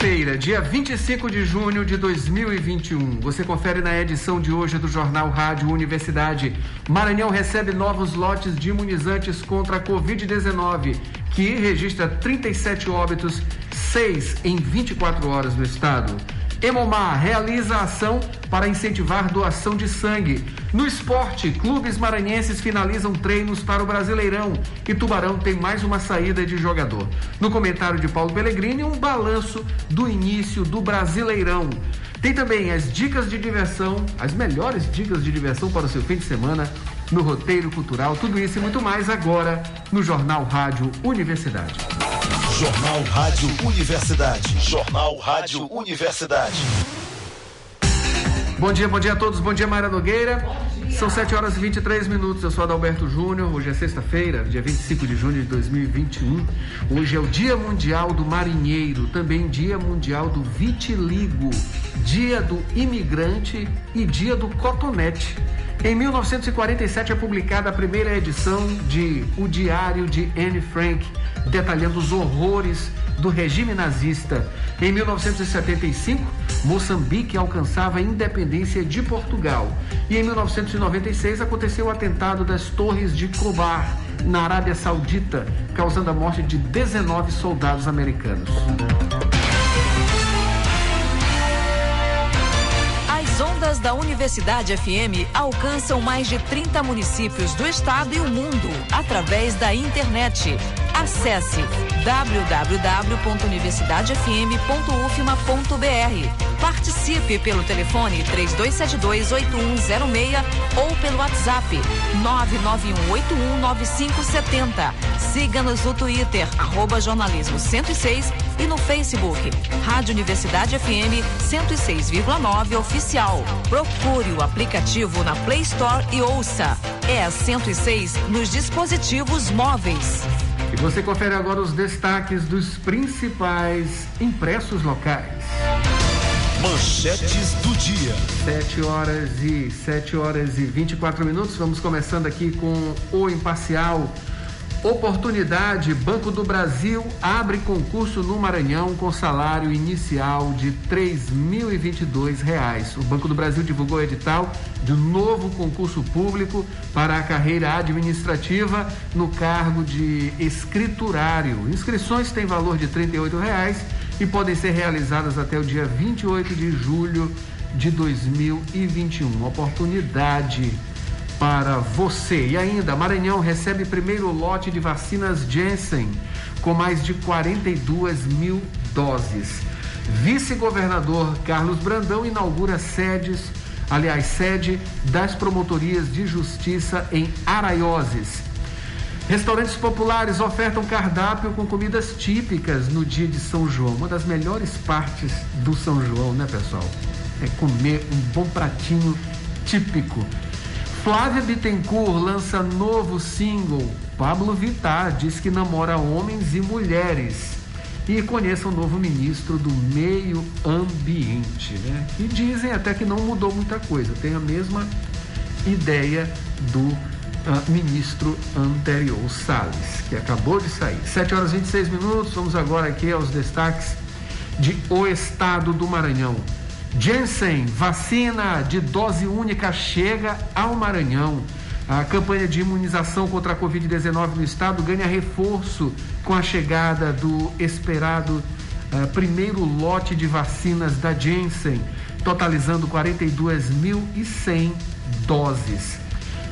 Sexta-feira, dia 25 de junho de 2021. Você confere na edição de hoje do Jornal Rádio Universidade. Maranhão recebe novos lotes de imunizantes contra a Covid-19, que registra 37 óbitos, 6 em 24 horas no estado. Emomar realiza ação para incentivar doação de sangue. No esporte, clubes maranhenses finalizam treinos para o Brasileirão e Tubarão tem mais uma saída de jogador. No comentário de Paulo Pellegrini, um balanço do início do Brasileirão. Tem também as dicas de diversão, as melhores dicas de diversão para o seu fim de semana no roteiro cultural. Tudo isso e muito mais agora no Jornal Rádio Universidade. Jornal Rádio Universidade. Jornal Rádio Universidade. Bom dia, bom dia a todos. Bom dia, Mayra Nogueira. São 7 horas e 23 minutos. Eu sou Adalberto Júnior. Hoje é sexta-feira, dia 25 de junho de 2021. Hoje é o Dia Mundial do Marinheiro, também Dia Mundial do Vitiligo, Dia do Imigrante e Dia do Cotonete. Em 1947 é publicada a primeira edição de O Diário de Anne Frank, detalhando os horrores do regime nazista. Em 1975, Moçambique alcançava a independência de Portugal. E em 1996 aconteceu o atentado das Torres de Kobar, na Arábia Saudita, causando a morte de 19 soldados americanos. As ondas da Universidade FM alcançam mais de 30 municípios do estado e o mundo através da internet. Acesse www.universidadefm.ufma.br. Participe pelo telefone 3272-8106 ou pelo WhatsApp 991819570. Siga-nos no Twitter, arroba jornalismo 106 e no Facebook, Rádio Universidade FM 106,9 Oficial. Procure o aplicativo na Play Store e ouça. É a 106 nos dispositivos móveis. Você confere agora os destaques dos principais impressos locais. Manchetes do dia. 7 horas e 7 horas e 24 minutos. Vamos começando aqui com o imparcial. Oportunidade, Banco do Brasil abre concurso no Maranhão com salário inicial de R$ 3.022. O Banco do Brasil divulgou o edital de novo concurso público para a carreira administrativa no cargo de escriturário. Inscrições têm valor de 38 reais e podem ser realizadas até o dia 28 de julho de 2021. Oportunidade para você. E ainda, Maranhão recebe primeiro lote de vacinas Janssen, com mais de 42 mil doses. Vice-governador Carlos Brandão inaugura sedes, aliás, sede das promotorias de justiça em Araioses. Restaurantes populares ofertam cardápio com comidas típicas no dia de São João. Uma das melhores partes do São João, né, pessoal? É comer um bom pratinho típico. Flávia Bittencourt lança novo single. Pablo Vittar diz que namora homens e mulheres. E conheça o novo ministro do Meio Ambiente, né? E dizem até que não mudou muita coisa, tem a mesma ideia do uh, ministro anterior, Salles, que acabou de sair. 7 horas e 26 minutos, vamos agora aqui aos destaques de O Estado do Maranhão. Janssen, vacina de dose única chega ao Maranhão. A campanha de imunização contra a Covid-19 no estado ganha reforço com a chegada do esperado uh, primeiro lote de vacinas da Janssen, totalizando 42.100 doses.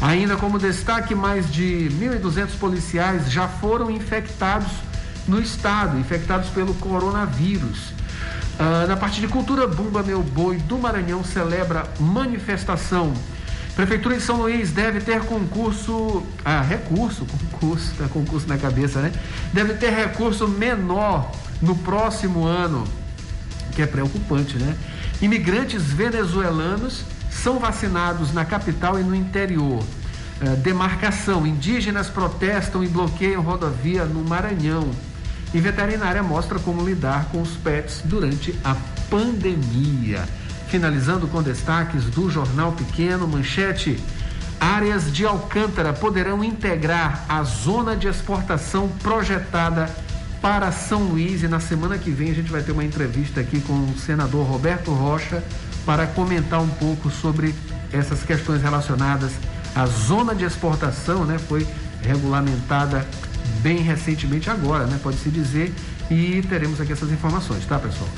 Ainda como destaque, mais de 1.200 policiais já foram infectados no estado, infectados pelo coronavírus. Uh, na parte de cultura, Bumba Meu Boi do Maranhão celebra manifestação. Prefeitura de São Luís deve ter concurso, ah, recurso, concurso, tá concurso na cabeça, né? Deve ter recurso menor no próximo ano, que é preocupante, né? Imigrantes venezuelanos são vacinados na capital e no interior. Uh, demarcação: indígenas protestam e bloqueiam rodovia no Maranhão. E veterinária mostra como lidar com os pets durante a pandemia. Finalizando com destaques do Jornal Pequeno, manchete. Áreas de Alcântara poderão integrar a zona de exportação projetada para São Luís e na semana que vem a gente vai ter uma entrevista aqui com o senador Roberto Rocha para comentar um pouco sobre essas questões relacionadas à zona de exportação, né? Foi regulamentada bem recentemente agora, né? Pode-se dizer, e teremos aqui essas informações, tá, pessoal?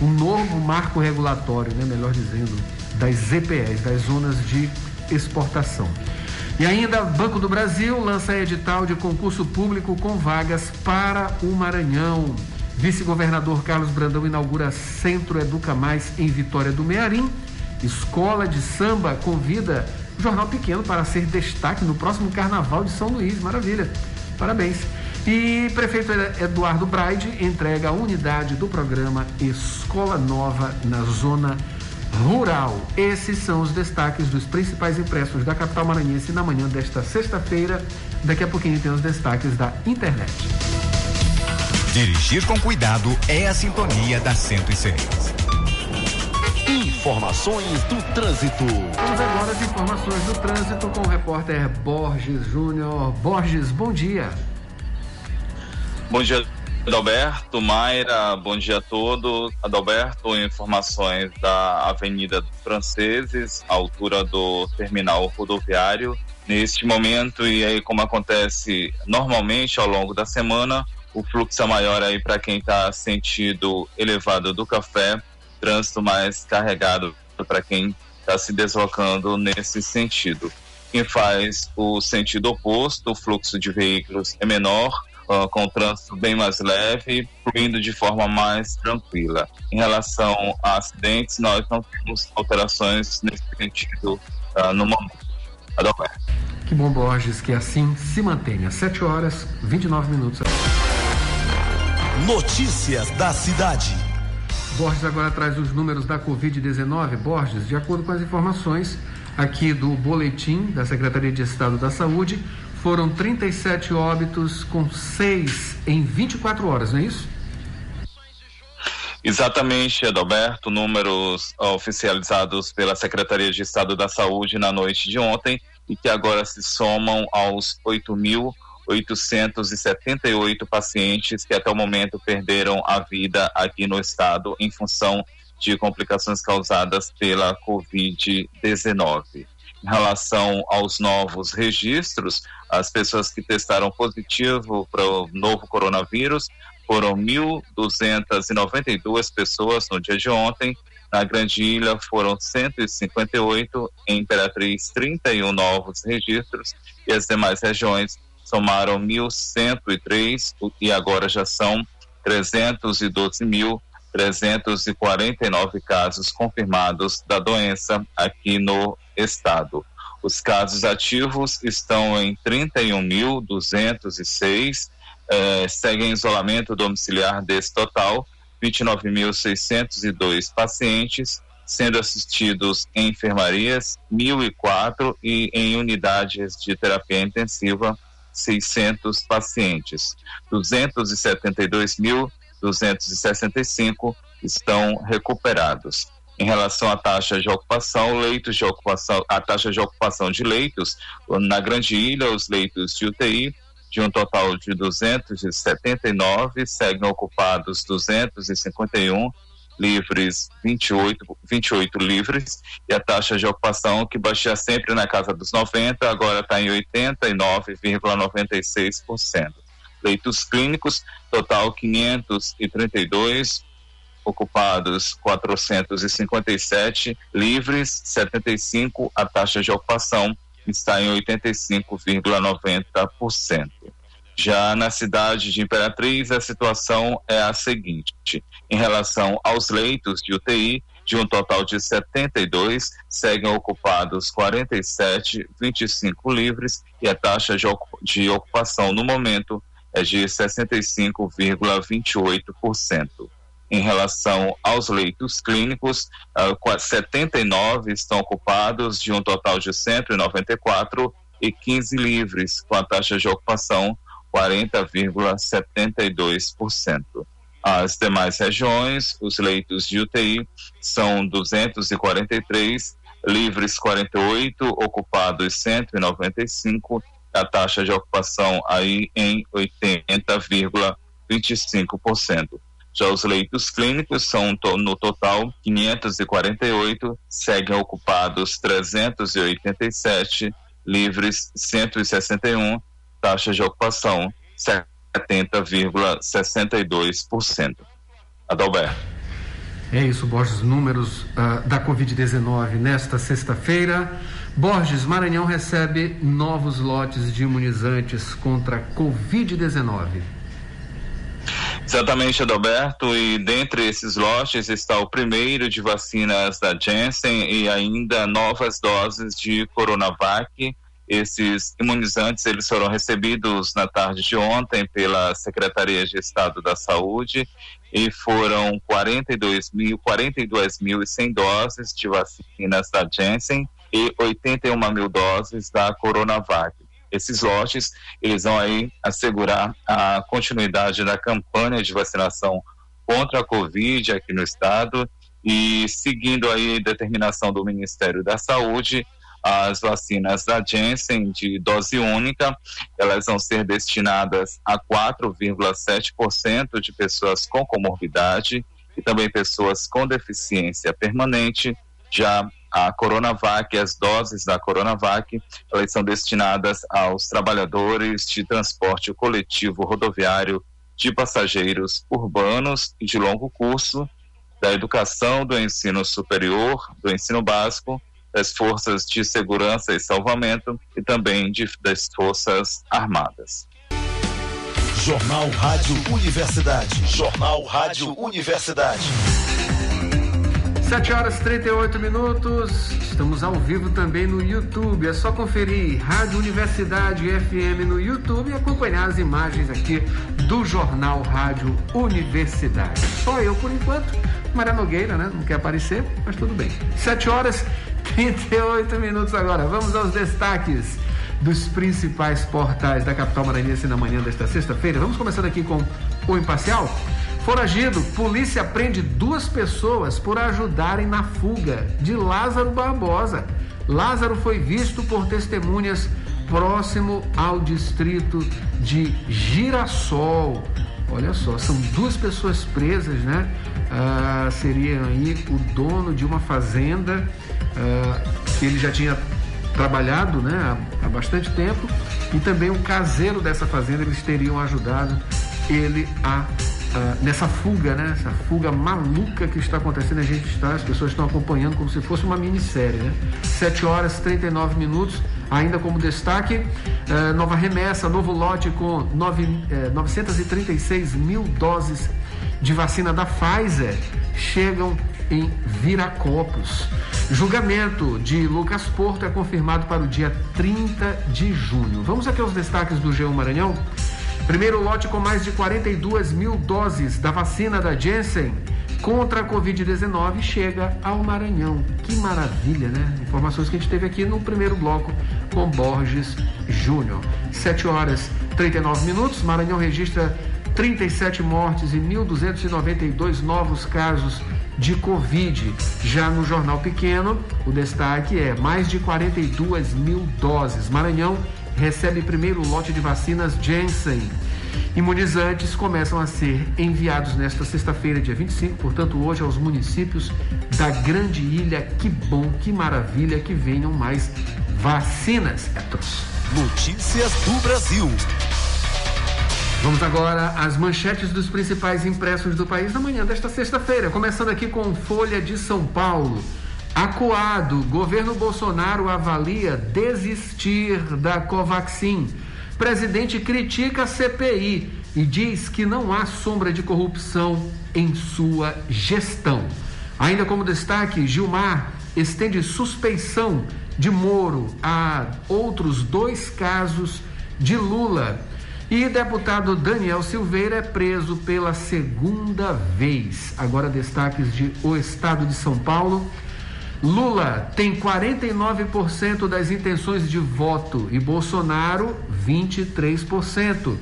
Um novo marco regulatório, né? Melhor dizendo, das ZPEs, das zonas de exportação. E ainda, Banco do Brasil lança edital de concurso público com vagas para o Maranhão. Vice-governador Carlos Brandão inaugura Centro Educa Mais em Vitória do Mearim. Escola de Samba convida o Jornal Pequeno para ser destaque no próximo Carnaval de São Luís. Maravilha. Parabéns. E prefeito Eduardo Braide entrega a unidade do programa Escola Nova na Zona Rural. Esses são os destaques dos principais impressos da capital maranhense na manhã desta sexta-feira. Daqui a pouquinho tem os destaques da internet. Dirigir com cuidado é a sintonia da 106. Informações do trânsito. Vamos agora às informações do trânsito com o repórter Borges Júnior. Borges, bom dia. Bom dia, Adalberto, Mayra, bom dia a todos. Adalberto, informações da Avenida Franceses, altura do terminal rodoviário. Neste momento, e aí como acontece normalmente ao longo da semana, o fluxo é maior aí para quem está sentido elevado do café, trânsito mais carregado para quem está se deslocando nesse sentido. Quem faz o sentido oposto, o fluxo de veículos é menor, uh, com o trânsito bem mais leve, fluindo de forma mais tranquila. Em relação a acidentes, nós não temos alterações nesse sentido uh, no momento. Adalberto. Que bom, Borges, que assim se mantenha. 7 horas, 29 minutos. Notícias da cidade. Borges agora traz os números da Covid-19. Borges, de acordo com as informações aqui do boletim da Secretaria de Estado da Saúde, foram 37 óbitos com 6 em 24 horas, não é isso? Exatamente, Adalberto, números oficializados pela Secretaria de Estado da Saúde na noite de ontem e que agora se somam aos 8.878 pacientes que até o momento perderam a vida aqui no estado em função de complicações causadas pela Covid-19 em relação aos novos registros, as pessoas que testaram positivo para o novo coronavírus foram 1.292 pessoas no dia de ontem. Na Grande Ilha foram 158, em Imperatriz 31 novos registros e as demais regiões somaram 1.103 e agora já são 312 mil 349 casos confirmados da doença aqui no estado. Os casos ativos estão em 31.206, eh, seguem isolamento domiciliar desse total, 29.602 pacientes, sendo assistidos em enfermarias 1.004 e em unidades de terapia intensiva 600 pacientes. 272 mil 265 estão recuperados. Em relação à taxa de ocupação, leitos de ocupação, a taxa de ocupação de leitos, na Grande Ilha, os leitos de UTI, de um total de 279, seguem ocupados 251, livres 28, 28 livres, e a taxa de ocupação que baixia sempre na casa dos 90, agora está em 89,96% leitos clínicos, total 532, ocupados 457, livres 75, a taxa de ocupação está em 85,90%. Já na cidade de Imperatriz, a situação é a seguinte: em relação aos leitos de UTI, de um total de 72, seguem ocupados 47, 25 livres e a taxa de ocupação no momento é de 65,28%. Em relação aos leitos clínicos, 79 estão ocupados de um total de 194 e 15 livres, com a taxa de ocupação 40,72%. As demais regiões, os leitos de UTI são 243, livres 48, ocupados 195 a taxa de ocupação aí em 80,8%. 25%. Já os leitos clínicos são no total 548, seguem ocupados 387, livres 161, taxa de ocupação 70,62%. Adalberto. É isso, Borges, números uh, da Covid-19 nesta sexta-feira. Borges, Maranhão recebe novos lotes de imunizantes contra Covid-19. Exatamente, Adalberto, e dentre esses lotes está o primeiro de vacinas da Janssen e ainda novas doses de Coronavac. Esses imunizantes eles foram recebidos na tarde de ontem pela Secretaria de Estado da Saúde e foram 42 mil, 42.100 doses de vacinas da Janssen e 81 mil doses da Coronavac. Esses lotes, eles vão aí assegurar a continuidade da campanha de vacinação contra a Covid aqui no estado e seguindo aí a determinação do Ministério da Saúde, as vacinas da Janssen de dose única, elas vão ser destinadas a 4,7% de pessoas com comorbidade e também pessoas com deficiência permanente. Já a Coronavac, as doses da Coronavac, elas são destinadas aos trabalhadores de transporte coletivo rodoviário de passageiros urbanos e de longo curso, da educação, do ensino superior, do ensino básico das forças de segurança e salvamento e também de, das forças armadas. Jornal Rádio Universidade. Jornal Rádio Universidade. 7 horas e 38 minutos. Estamos ao vivo também no YouTube. É só conferir Rádio Universidade FM no YouTube e acompanhar as imagens aqui do Jornal Rádio Universidade. Só eu por enquanto. Maria Nogueira, né? Não quer aparecer, mas tudo bem. 7 horas 38 minutos agora. Vamos aos destaques dos principais portais da capital maranhense na manhã desta sexta-feira. Vamos começando aqui com o imparcial. Foragido, polícia prende duas pessoas por ajudarem na fuga de Lázaro Barbosa. Lázaro foi visto por testemunhas próximo ao distrito de Girassol. Olha só, são duas pessoas presas, né? Ah, seria aí o dono de uma fazenda que ele já tinha trabalhado né, há, há, bastante tempo e também o caseiro dessa fazenda eles teriam ajudado ele a, a nessa fuga, né, essa fuga maluca que está acontecendo, a gente está, as pessoas estão acompanhando como se fosse uma minissérie, né? 7 horas e 39 minutos, ainda como destaque, uh, nova remessa, novo lote com 9, uh, 936 mil doses de vacina da Pfizer chegam em Viracopos. Julgamento de Lucas Porto é confirmado para o dia 30 de junho. Vamos aqui aos destaques do G1 Maranhão. Primeiro lote com mais de 42 mil doses da vacina da Janssen contra a Covid-19 chega ao Maranhão. Que maravilha, né? Informações que a gente teve aqui no primeiro bloco com Borges Júnior. 7 horas 39 minutos. Maranhão registra 37 mortes e 1.292 novos casos de Covid. Já no Jornal Pequeno, o destaque é mais de 42 mil doses. Maranhão recebe primeiro lote de vacinas Janssen. Imunizantes começam a ser enviados nesta sexta-feira, dia 25, portanto, hoje aos municípios da Grande Ilha. Que bom, que maravilha que venham mais vacinas. Notícias do Brasil. Vamos agora às manchetes dos principais impressos do país na manhã desta sexta-feira. Começando aqui com Folha de São Paulo. Acuado, governo Bolsonaro avalia desistir da Covaxin. Presidente critica a CPI e diz que não há sombra de corrupção em sua gestão. Ainda como destaque, Gilmar estende suspeição de Moro a outros dois casos de Lula. E deputado Daniel Silveira é preso pela segunda vez. Agora, destaques de O Estado de São Paulo. Lula tem 49% das intenções de voto e Bolsonaro 23%.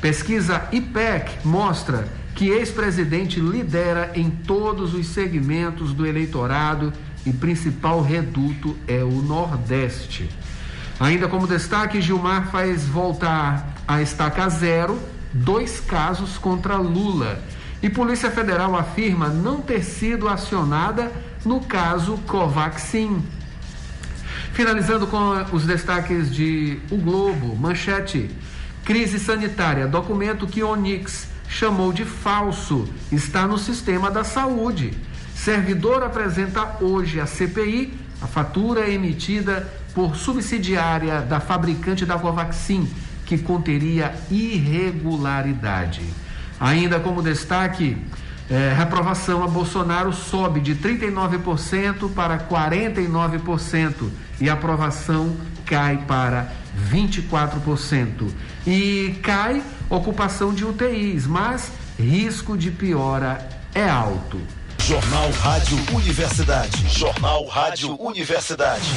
Pesquisa IPEC mostra que ex-presidente lidera em todos os segmentos do eleitorado e principal reduto é o Nordeste. Ainda como destaque, Gilmar faz voltar a estaca zero dois casos contra Lula. E Polícia Federal afirma não ter sido acionada no caso Covaxin. Finalizando com os destaques de O Globo, manchete. Crise sanitária, documento que Onix chamou de falso, está no sistema da saúde. Servidor apresenta hoje à CPI a fatura emitida por subsidiária da fabricante da Covaxin, que conteria irregularidade. Ainda como destaque, é, reprovação a Bolsonaro sobe de 39% para 49% e aprovação cai para 24%. E cai ocupação de UTIs, mas risco de piora é alto. Jornal Rádio Universidade. Jornal Rádio Universidade.